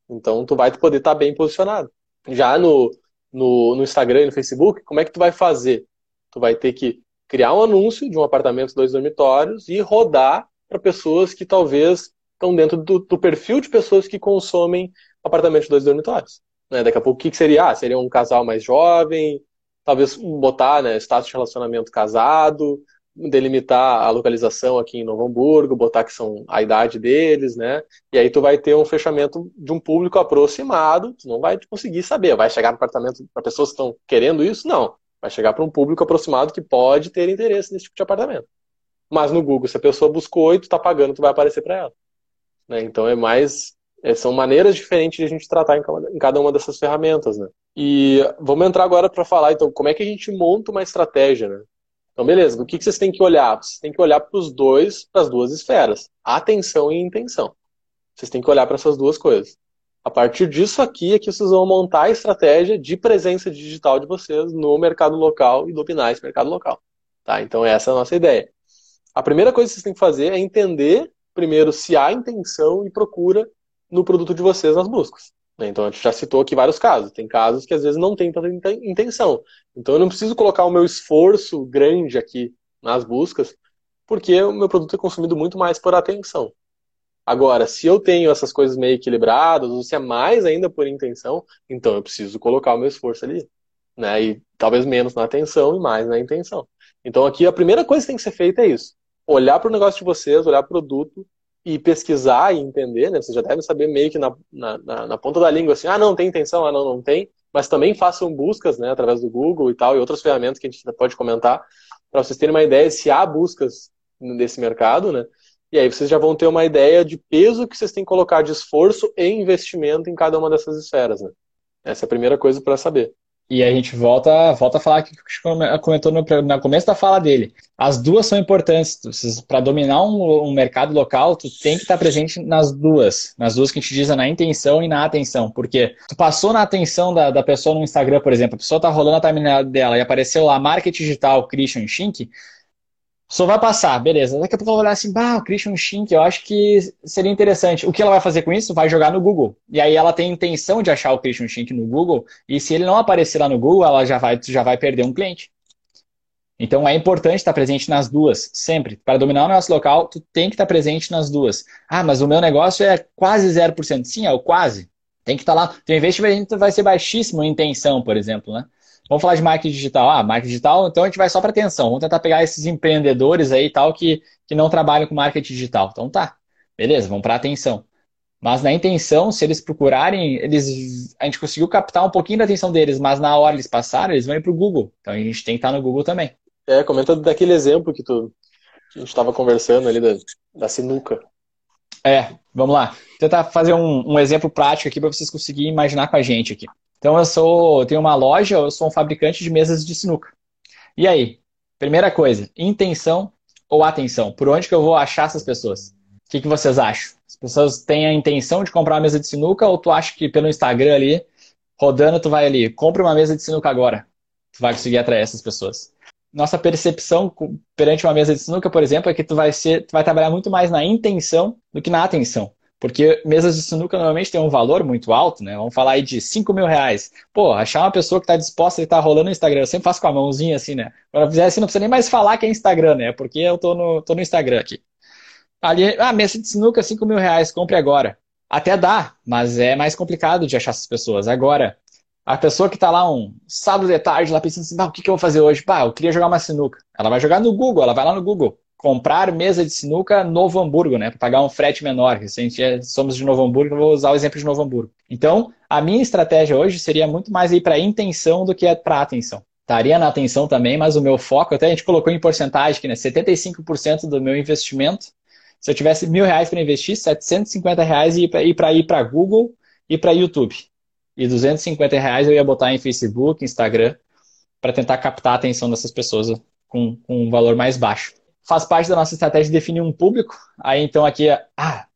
Então tu vai poder estar tá bem posicionado. Já no, no, no Instagram e no Facebook, como é que tu vai fazer? Tu vai ter que criar um anúncio de um apartamento dois dormitórios e rodar para pessoas que talvez estão dentro do, do, perfil de pessoas que consomem apartamento dois dormitórios. Né? Daqui a pouco, o que, que seria? Ah, seria um casal mais jovem, talvez botar né, status de relacionamento casado, delimitar a localização aqui em Novo Hamburgo, botar que são a idade deles, né? E aí tu vai ter um fechamento de um público aproximado, tu não vai conseguir saber, vai chegar no apartamento para pessoas que estão querendo isso? Não. Vai chegar para um público aproximado que pode ter interesse nesse tipo de apartamento. Mas no Google, se a pessoa buscou e tu está pagando, tu vai aparecer para ela. Né? Então é mais. É, são maneiras diferentes de a gente tratar em cada uma dessas ferramentas. Né? E vamos entrar agora para falar, então, como é que a gente monta uma estratégia. Né? Então, beleza, o que, vocês têm que olhar? Vocês têm que olhar para os dois, para as duas esferas: atenção e intenção. Vocês têm que olhar para essas duas coisas. A partir disso aqui é que vocês vão montar a estratégia de presença digital de vocês no mercado local e dominar esse mercado local. Tá? Então essa é a nossa ideia. A primeira coisa que vocês têm que fazer é entender primeiro se há intenção e procura no produto de vocês nas buscas. Né? Então a gente já citou aqui vários casos. Tem casos que às vezes não tem tanta intenção. Então eu não preciso colocar o meu esforço grande aqui nas buscas, porque o meu produto é consumido muito mais por atenção. Agora, se eu tenho essas coisas meio equilibradas, ou se é mais ainda por intenção, então eu preciso colocar o meu esforço ali. Né? E talvez menos na atenção e mais na intenção. Então aqui a primeira coisa que tem que ser feita é isso. Olhar para o negócio de vocês, olhar para o produto e pesquisar e entender, né? Vocês já devem saber meio que na, na, na, na ponta da língua assim, ah, não tem intenção, ah, não, não tem. Mas também façam buscas, né, através do Google e tal, e outras ferramentas que a gente pode comentar, para vocês terem uma ideia se há buscas nesse mercado, né? E aí vocês já vão ter uma ideia de peso que vocês têm que colocar de esforço e investimento em cada uma dessas esferas. Né? Essa é a primeira coisa para saber. E a gente volta, volta a falar que o comentou no, no começo da fala dele. As duas são importantes. Para dominar um, um, mercado local, tu tem que estar presente nas duas. Nas duas que a gente diz, na intenção e na atenção. Porque tu passou na atenção da, da pessoa no Instagram, por exemplo, a pessoa está rolando a timeline dela e apareceu lá marketing digital Christian Schink, só vai passar, beleza. Daqui a pouco ela vai olhar assim, bah, o Christian Schink, eu acho que seria interessante. O que ela vai fazer com isso? Vai jogar no Google. E aí ela tem intenção de achar o Christian Schink no Google, e se ele não aparecer lá no Google, ela já vai, já vai perder um cliente. Então é importante estar presente nas duas, sempre. Para dominar o nosso local, tu tem que estar presente nas duas. Ah, mas o meu negócio é quase 0%. Sim, é o quase. Tem que estar lá. Teu investimento vai ser baixíssimo em intenção, por exemplo, né? Vamos falar de marketing digital. Ah, marketing digital, então a gente vai só para atenção. Vamos tentar pegar esses empreendedores aí e tal que, que não trabalham com marketing digital. Então tá, beleza, vamos para atenção. Mas na intenção, se eles procurarem, eles, a gente conseguiu captar um pouquinho da atenção deles, mas na hora eles passaram, eles vão ir para o Google. Então a gente tem que estar no Google também. É, comenta daquele exemplo que tu a gente estava conversando ali da, da sinuca. É, vamos lá. Vou tentar fazer um, um exemplo prático aqui para vocês conseguirem imaginar com a gente aqui. Então eu sou, eu tenho uma loja, eu sou um fabricante de mesas de sinuca. E aí, primeira coisa, intenção ou atenção? Por onde que eu vou achar essas pessoas? O que, que vocês acham? As pessoas têm a intenção de comprar uma mesa de sinuca ou tu acha que pelo Instagram ali, rodando, tu vai ali, compra uma mesa de sinuca agora. Tu vai conseguir atrair essas pessoas. Nossa percepção perante uma mesa de sinuca, por exemplo, é que tu vai ser, tu vai trabalhar muito mais na intenção do que na atenção. Porque mesas de sinuca normalmente tem um valor muito alto, né? Vamos falar aí de 5 mil reais. Pô, achar uma pessoa que está disposta a estar rolando no Instagram, eu sempre faço com a mãozinha assim, né? Eu fizer assim, não precisa nem mais falar que é Instagram, né? Porque eu tô no, tô no Instagram aqui. Ali, ah, mesa de sinuca, 5 mil reais, compre agora. Até dá, mas é mais complicado de achar essas pessoas. Agora, a pessoa que está lá um sábado de tarde, lá pensando assim, ah, o que, que eu vou fazer hoje? Pá, eu queria jogar uma sinuca. Ela vai jogar no Google, ela vai lá no Google comprar mesa de sinuca Novo Hamburgo, né? Para pagar um frete menor. Se a gente é, somos de Novo Hamburgo, eu vou usar o exemplo de Novo Hamburgo. Então, a minha estratégia hoje seria muito mais ir para intenção do que para atenção. Estaria na atenção também, mas o meu foco, até a gente colocou em porcentagem que né, 75% do meu investimento, se eu tivesse mil reais para investir, 750 reais ia para ir para Google e para YouTube. E 250 reais eu ia botar em Facebook, Instagram, para tentar captar a atenção dessas pessoas com, com um valor mais baixo faz parte da nossa estratégia definir um público. Aí então aqui, ah,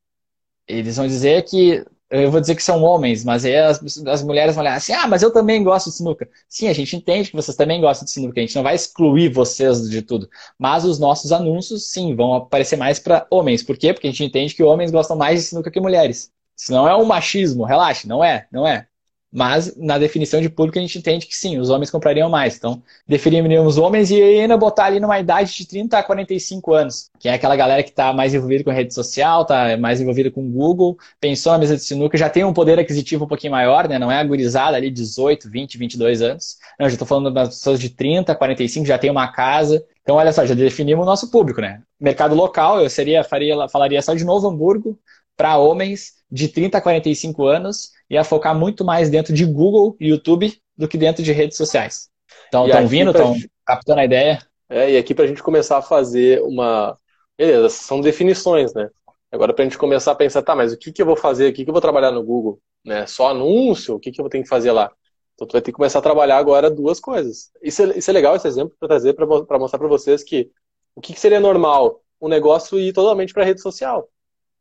eles vão dizer que eu vou dizer que são homens, mas aí as, as mulheres vão olhar assim, ah, mas eu também gosto de sinuca. Sim, a gente entende que vocês também gostam de sinuca, a gente não vai excluir vocês de tudo. Mas os nossos anúncios, sim, vão aparecer mais para homens. Por quê? Porque a gente entende que homens gostam mais de sinuca que mulheres. Se não é um machismo, relaxe, não é, não é. Mas na definição de público a gente entende que sim, os homens comprariam mais. Então, definiríamos homens e ainda botar ali numa idade de 30 a 45 anos, que é aquela galera que está mais envolvida com rede social, está mais envolvida com Google, pensou na mesa de sinuca, já tem um poder aquisitivo um pouquinho maior, né? Não é agorizada ali 18, 20, 22 anos. Não, já estou falando das pessoas de 30, 45, já tem uma casa. Então, olha só, já definimos o nosso público, né? Mercado local, eu seria, faria, falaria só de Novo Hamburgo para homens de 30 a 45 anos ia focar muito mais dentro de Google e YouTube do que dentro de redes sociais. Então, estão vindo, estão gente... captando a ideia. É, e aqui para a gente começar a fazer uma. Beleza, são definições, né? Agora para a gente começar a pensar, tá, mas o que, que eu vou fazer? O que, que eu vou trabalhar no Google? Né? Só anúncio? O que, que eu vou ter que fazer lá? Então tu vai ter que começar a trabalhar agora duas coisas. Isso é, isso é legal, esse exemplo, para trazer, para mostrar para vocês que o que, que seria normal? Um negócio ir totalmente para rede social.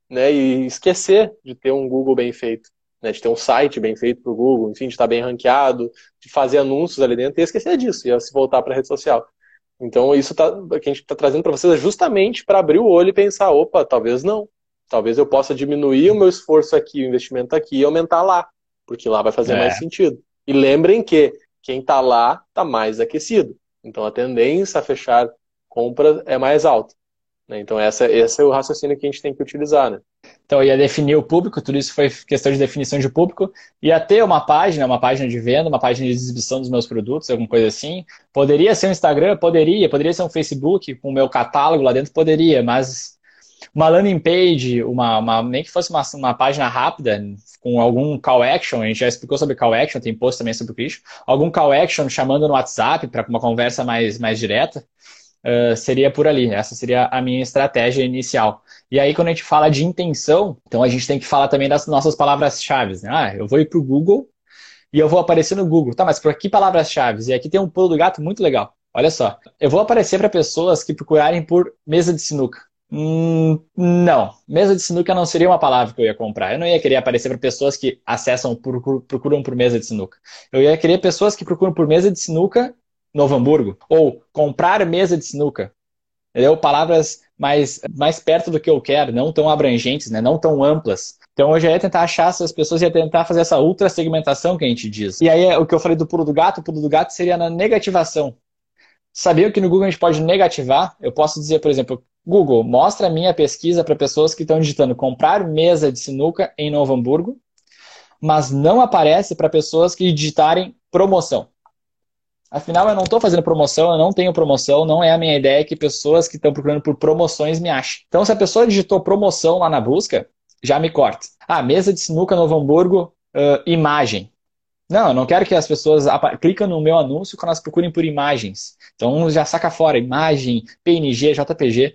Né? E esquecer de ter um Google bem feito né, de ter um site bem feito para o Google, enfim, de estar bem ranqueado, de fazer anúncios ali dentro e esquecer disso, e se voltar para a rede social. Então, isso tá, que a gente está trazendo para vocês é justamente para abrir o olho e pensar: opa, talvez não. Talvez eu possa diminuir o meu esforço aqui, o investimento aqui e aumentar lá, porque lá vai fazer é. mais sentido. E lembrem que quem está lá está mais aquecido. Então, a tendência a fechar compras é mais alta. Né? Então, essa, esse é o raciocínio que a gente tem que utilizar. Né? Então, ia definir o público, tudo isso foi questão de definição de público. Ia ter uma página, uma página de venda, uma página de exibição dos meus produtos, alguma coisa assim. Poderia ser um Instagram? Poderia. Poderia ser um Facebook com o meu catálogo lá dentro? Poderia. Mas uma landing page, uma, uma nem que fosse uma, uma página rápida, com algum call action, a gente já explicou sobre call action, tem post também sobre o Cristo, algum call action chamando no WhatsApp para uma conversa mais, mais direta uh, seria por ali. Essa seria a minha estratégia inicial. E aí, quando a gente fala de intenção, então a gente tem que falar também das nossas palavras-chave. Né? Ah, eu vou ir para o Google e eu vou aparecer no Google. Tá, mas por que palavras-chave? E aqui tem um pulo do gato muito legal. Olha só. Eu vou aparecer para pessoas que procurarem por mesa de sinuca. Hum, não. Mesa de sinuca não seria uma palavra que eu ia comprar. Eu não ia querer aparecer para pessoas que acessam, procuram por mesa de sinuca. Eu ia querer pessoas que procuram por mesa de sinuca Novo Hamburgo, ou comprar mesa de sinuca. Entendeu? Palavras mais, mais perto do que eu quero, não tão abrangentes, né? não tão amplas. Então eu já ia tentar achar essas pessoas, ia tentar fazer essa ultra segmentação que a gente diz. E aí o que eu falei do pulo do gato, o pulo do gato seria na negativação. Sabia que no Google a gente pode negativar? Eu posso dizer, por exemplo, Google, mostra a minha pesquisa para pessoas que estão digitando comprar mesa de sinuca em Novo Hamburgo, mas não aparece para pessoas que digitarem promoção. Afinal, eu não estou fazendo promoção, eu não tenho promoção, não é a minha ideia que pessoas que estão procurando por promoções me achem. Então, se a pessoa digitou promoção lá na busca, já me corta. Ah, mesa de sinuca Novo Hamburgo, uh, imagem. Não, eu não quero que as pessoas clicam no meu anúncio quando elas procurem por imagens. Então, já saca fora imagem, PNG, JPG.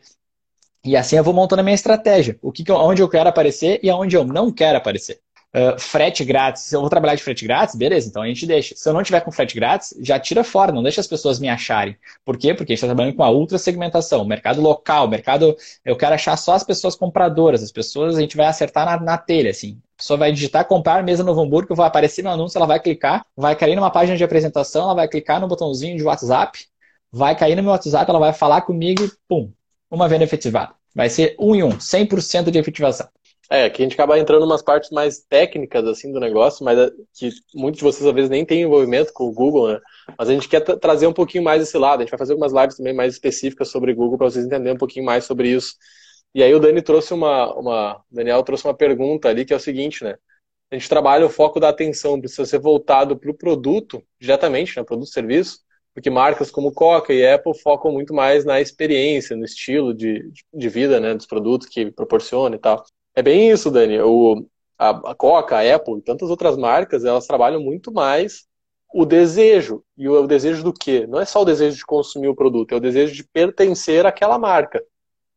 E assim eu vou montando a minha estratégia. O que, onde eu quero aparecer e aonde eu não quero aparecer. Uh, frete grátis, se eu vou trabalhar de frete grátis, beleza, então a gente deixa. Se eu não tiver com frete grátis, já tira fora, não deixa as pessoas me acharem. Por quê? Porque a gente está trabalhando com a ultra segmentação, mercado local, mercado. Eu quero achar só as pessoas compradoras, as pessoas a gente vai acertar na, na telha, assim. A pessoa vai digitar comprar mesa Novo Hamburgo, vai aparecer no anúncio, ela vai clicar, vai cair numa página de apresentação, ela vai clicar no botãozinho de WhatsApp, vai cair no meu WhatsApp, ela vai falar comigo e pum, uma venda efetivada. Vai ser um em um, 100% de efetivação. É, que a gente acaba entrando umas partes mais técnicas, assim, do negócio, mas é, que muitos de vocês, às vezes, nem têm envolvimento com o Google, né? Mas a gente quer trazer um pouquinho mais esse lado. A gente vai fazer algumas lives também mais específicas sobre Google para vocês entenderem um pouquinho mais sobre isso. E aí o Dani trouxe uma, uma... O Daniel trouxe uma pergunta ali, que é o seguinte, né? A gente trabalha o foco da atenção, precisa ser voltado para o produto, diretamente, né? Produto serviço, porque marcas como Coca e Apple focam muito mais na experiência, no estilo de, de vida, né? Dos produtos que proporciona e tal. É bem isso, Dani. O, a, a Coca, a Apple e tantas outras marcas, elas trabalham muito mais o desejo. E o, o, desejo do quê? Não é só o desejo de consumir o produto, é o desejo de pertencer àquela marca.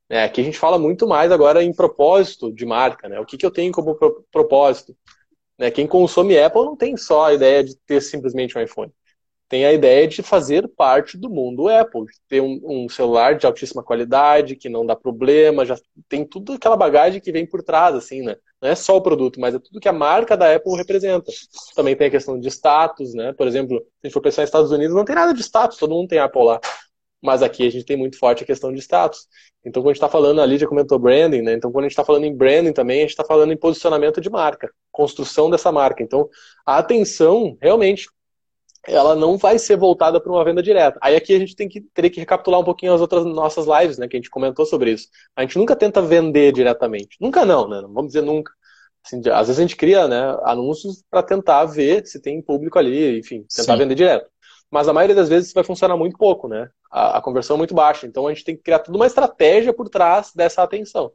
É, aqui a gente fala muito mais agora em propósito de marca, né? O que, que eu tenho como pro, propósito? Né? Quem consome Apple não tem só a ideia de ter simplesmente um iPhone tem a ideia de fazer parte do mundo Apple, de ter um, um, celular de altíssima qualidade, que não dá problema, já tem tudo aquela bagagem que vem por trás, assim, né? Não é só o produto, mas é tudo que a marca da Apple representa. Também tem a questão de status, né? Por exemplo, se a gente for pensar nos Estados Unidos, não tem nada de status, todo mundo tem Apple lá. Mas aqui a gente tem muito forte a questão de status. Então, quando a gente está falando, a Lídia comentou branding, né? Então, quando a gente está falando em branding também, a gente está falando em posicionamento de marca, construção dessa marca. Então, a atenção, realmente, ela não vai ser voltada para uma venda direta. Aí aqui a gente tem que teria que recapitular um pouquinho as outras nossas lives, né, que a gente comentou sobre isso. A gente nunca tenta vender diretamente. Nunca não, né? Não vamos dizer nunca. Assim, às vezes a gente cria, né, anúncios para tentar ver se tem público ali, enfim, tentar Sim. vender direto. Mas a maioria das vezes vai funcionar muito pouco, né? A, a conversão é muito baixa. Então a gente tem que criar toda uma estratégia por trás dessa atenção.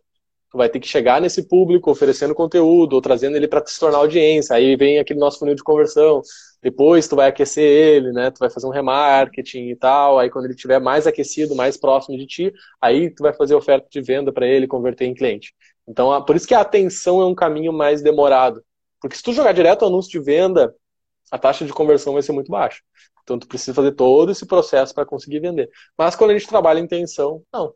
Tu vai ter que chegar nesse público oferecendo conteúdo ou trazendo ele para se tornar audiência. Aí vem aquele nosso funil de conversão depois tu vai aquecer ele, né? Tu vai fazer um remarketing e tal. Aí quando ele estiver mais aquecido, mais próximo de ti, aí tu vai fazer oferta de venda para ele, converter em cliente. Então, por isso que a atenção é um caminho mais demorado. Porque se tu jogar direto o anúncio de venda, a taxa de conversão vai ser muito baixa. Então tu precisa fazer todo esse processo para conseguir vender. Mas quando a gente trabalha em intenção, não.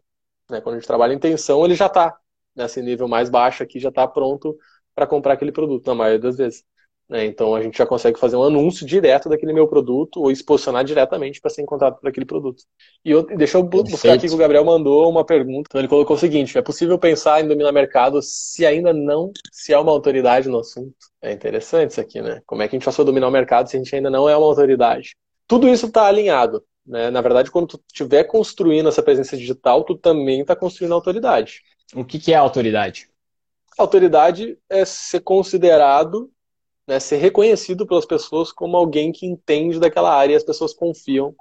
Né? Quando a gente trabalha em intenção, ele já está nesse nível mais baixo aqui, já está pronto para comprar aquele produto, na maioria das vezes. Né? Então a gente já consegue fazer um anúncio direto daquele meu produto ou exposicionar diretamente para ser encontrado por aquele produto. E eu, deixa eu buscar aqui que o Gabriel mandou uma pergunta. Então ele colocou o seguinte: é possível pensar em dominar mercado se ainda não se é uma autoridade no assunto? É interessante isso aqui, né? Como é que a gente faz para dominar o mercado se a gente ainda não é uma autoridade? Tudo isso está alinhado. Né? Na verdade, quando tu estiver construindo essa presença digital, tu também está construindo autoridade. O que, que é autoridade? Autoridade é ser considerado né, ser reconhecido pelas pessoas como alguém que entende daquela área e as pessoas confiam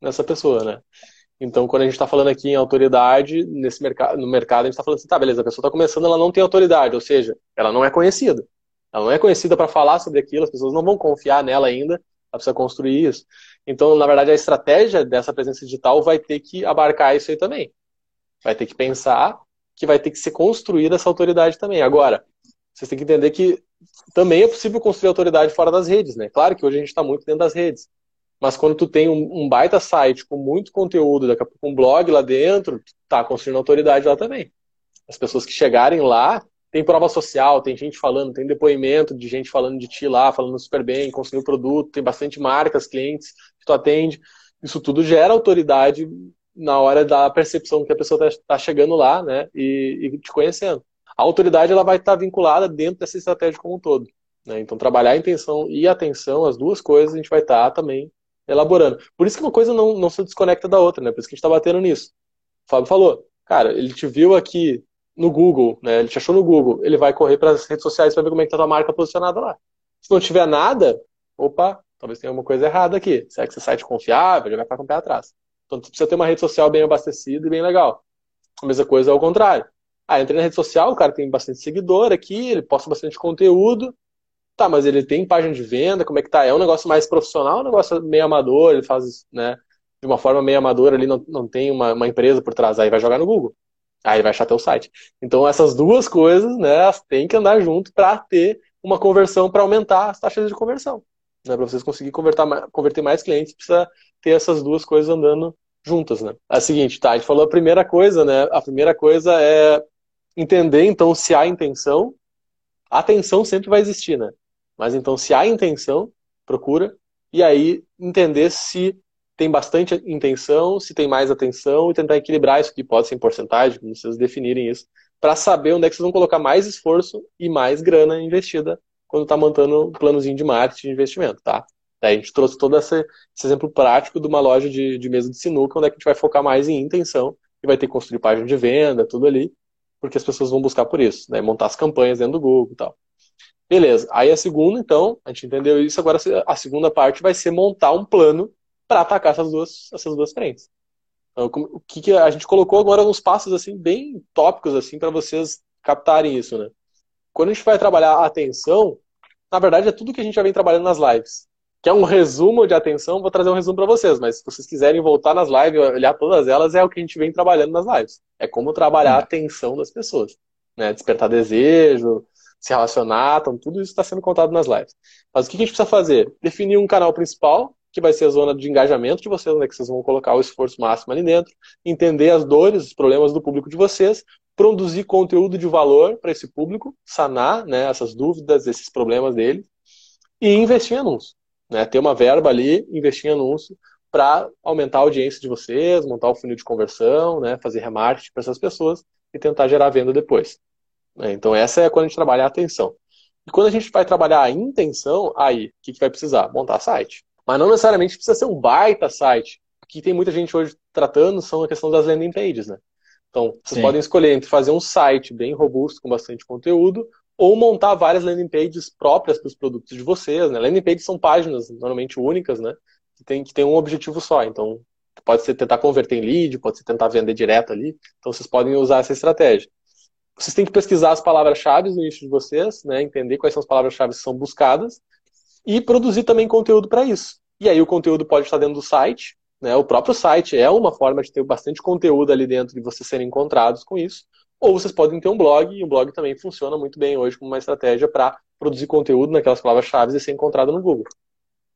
nessa pessoa, né? Então, quando a gente está falando aqui em autoridade, nesse mercado, no mercado, a gente está falando assim, tá, beleza, a pessoa está começando, ela não tem autoridade, ou seja, ela não é conhecida. Ela não é conhecida para falar sobre aquilo, as pessoas não vão confiar nela ainda, ela precisa construir isso. Então, na verdade, a estratégia dessa presença digital vai ter que abarcar isso aí também. Vai ter que pensar que vai ter que ser construída essa autoridade também. Agora, vocês têm que entender que também é possível construir autoridade fora das redes, né? Claro que hoje a gente está muito dentro das redes. Mas quando tu tem um, um, baita site com muito conteúdo, daqui a pouco um blog lá dentro, tá construindo autoridade lá também. As pessoas que chegarem lá, tem prova social, tem gente falando, tem depoimento de gente falando de ti lá, falando super bem, construindo produto, tem bastante marcas, clientes tu atende. Isso tudo gera autoridade na hora da percepção que a pessoa está tá chegando lá, né, e, e te conhecendo a autoridade ela vai estar vinculada dentro dessa estratégia como um todo. Né? Então, trabalhar a intenção e a atenção, as duas coisas, a gente vai estar também elaborando. Por isso que uma coisa não, não se desconecta da outra, né? Por isso que a gente está batendo nisso. O Fábio falou, cara, ele te viu aqui no Google, né? Ele te achou no Google, ele vai correr para as redes sociais para ver como é que a marca posicionada lá. Se não tiver nada, opa, talvez tenha alguma coisa errada aqui. Será que esse site é confiável? Ele vai ficar com o pé atrás. Então, tu precisa ter uma rede social bem abastecida e bem legal. A mesma coisa ao contrário. Ah, entrei na rede social, o cara tem bastante seguidor aqui, ele posta bastante conteúdo. Tá, mas ele tem página de venda, como é que tá? É um negócio mais profissional, um negócio meio amador, ele faz, né, de uma forma meio amadora ali, não, não tem uma, uma empresa por trás, aí vai jogar no Google. Aí vai achar teu site. Então essas duas coisas, né, elas têm que andar junto para ter uma conversão para aumentar as taxas de conversão. Né, para vocês conseguirem converter, converter mais clientes, precisa ter essas duas coisas andando juntas, né? É a seguinte, tá, a gente falou a primeira coisa, né? A primeira coisa é entender, então, se há intenção. A atenção sempre vai existir, né? Mas então, se há intenção, procura. E aí, entender se tem bastante intenção, se tem mais atenção e tentar equilibrar isso, que pode ser em porcentagem, como vocês definirem isso. para saber onde é que vocês vão colocar mais esforço e mais grana investida quando está montando um planozinho de marketing de investimento, tá? Daí a gente trouxe todo esse, esse, exemplo prático de uma loja de, de mesa de sinuca, onde é que a gente vai focar mais em intenção e vai ter que construir página de venda, tudo ali, porque as pessoas vão buscar por isso, né? Montar as campanhas dentro do Google e tal. Beleza. Aí a segunda, então, a gente entendeu isso, agora a segunda parte vai ser montar um plano para atacar essas duas, essas duas frentes. Então, o que, que a gente colocou agora uns passos assim bem tópicos assim para vocês captarem isso, né? Quando a gente vai trabalhar a atenção, na verdade é tudo que a gente já vem trabalhando nas lives. Que é um resumo de atenção, vou trazer um resumo para vocês, mas se vocês quiserem voltar nas lives e olhar todas elas, é o que a gente vem trabalhando nas lives. É como trabalhar a atenção das pessoas. Né? Despertar desejo, se relacionar, então tudo isso está sendo contado nas lives. Mas o que a gente precisa fazer? Definir um canal principal, que vai ser a zona de engajamento de vocês, onde é que vocês vão colocar o esforço máximo ali dentro, entender as dores, os problemas do público de vocês, produzir conteúdo de valor para esse público, sanar né, essas dúvidas, esses problemas dele, e investir em anúncio. Né? Ter uma verba ali, investir em anúncio, para aumentar a audiência de vocês, montar o funil de conversão, né, fazer remarketing para essas pessoas e tentar gerar venda depois. Né? Então, essa é quando a gente trabalha a atenção. E quando a gente vai trabalhar a intenção, aí, o que, que vai precisar? Montar site. Mas não necessariamente precisa ser um baita site. O que tem muita gente hoje tratando são a questão das landing pages, né? Então, vocês Sim. podem escolher entre fazer um site bem robusto, com bastante conteúdo, ou montar várias landing pages próprias para os produtos de vocês. Né? Landing pages são páginas normalmente únicas, né? Que tem, que tem um objetivo só. Então, pode ser tentar converter em lead, pode ser tentar vender direto ali. Então, vocês podem usar essa estratégia. Vocês têm que pesquisar as palavras-chave no nicho de vocês, né? entender quais são as palavras-chave que são buscadas e produzir também conteúdo para isso. E aí o conteúdo pode estar dentro do site, né? o próprio site é uma forma de ter bastante conteúdo ali dentro e vocês serem encontrados com isso. Ou vocês podem ter um blog, e o blog também funciona muito bem hoje como uma estratégia para produzir conteúdo naquelas palavras-chave e ser encontrado no Google.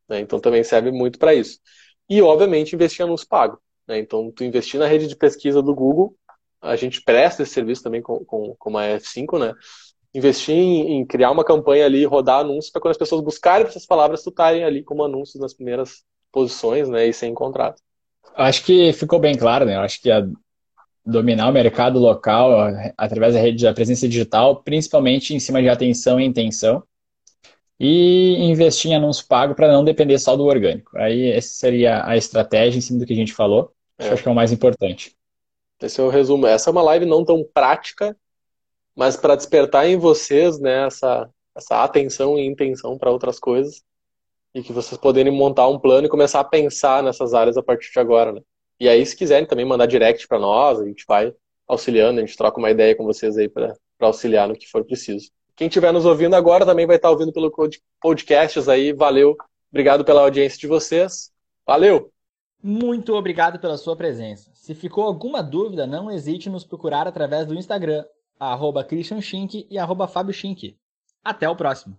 Né? Então também serve muito para isso. E, obviamente, investir em anúncio pago. Né? Então, tu investir na rede de pesquisa do Google, a gente presta esse serviço também com, com, com a F5, né? investir em, em, criar uma campanha ali, rodar anúncios para quando as pessoas buscarem essas palavras, tu estarem ali como anúncios nas primeiras posições, né, e ser encontrado. Acho que ficou bem claro, né? Acho que a dominar o mercado local através da rede da presença digital, principalmente em cima de atenção e intenção, e investir em anúncio pago para não depender só do orgânico. Aí essa seria a estratégia em cima do que a gente falou. É. Acho que é o mais importante. Esse é o resumo. Essa é uma live não tão prática, mas para despertar em vocês né, essa, essa atenção e intenção para outras coisas e que vocês poderem montar um plano e começar a pensar nessas áreas a partir de agora. Né? E aí, se quiserem também mandar direct para nós, a gente vai auxiliando, a gente troca uma ideia com vocês aí para auxiliar no que for preciso. Quem estiver nos ouvindo agora também vai estar ouvindo pelo podcasts aí. Valeu, obrigado pela audiência de vocês. Valeu! Muito obrigado pela sua presença. Se ficou alguma dúvida, não hesite em nos procurar através do Instagram, arroba Christian Schink e arroba Fábio Schink. Até o próximo!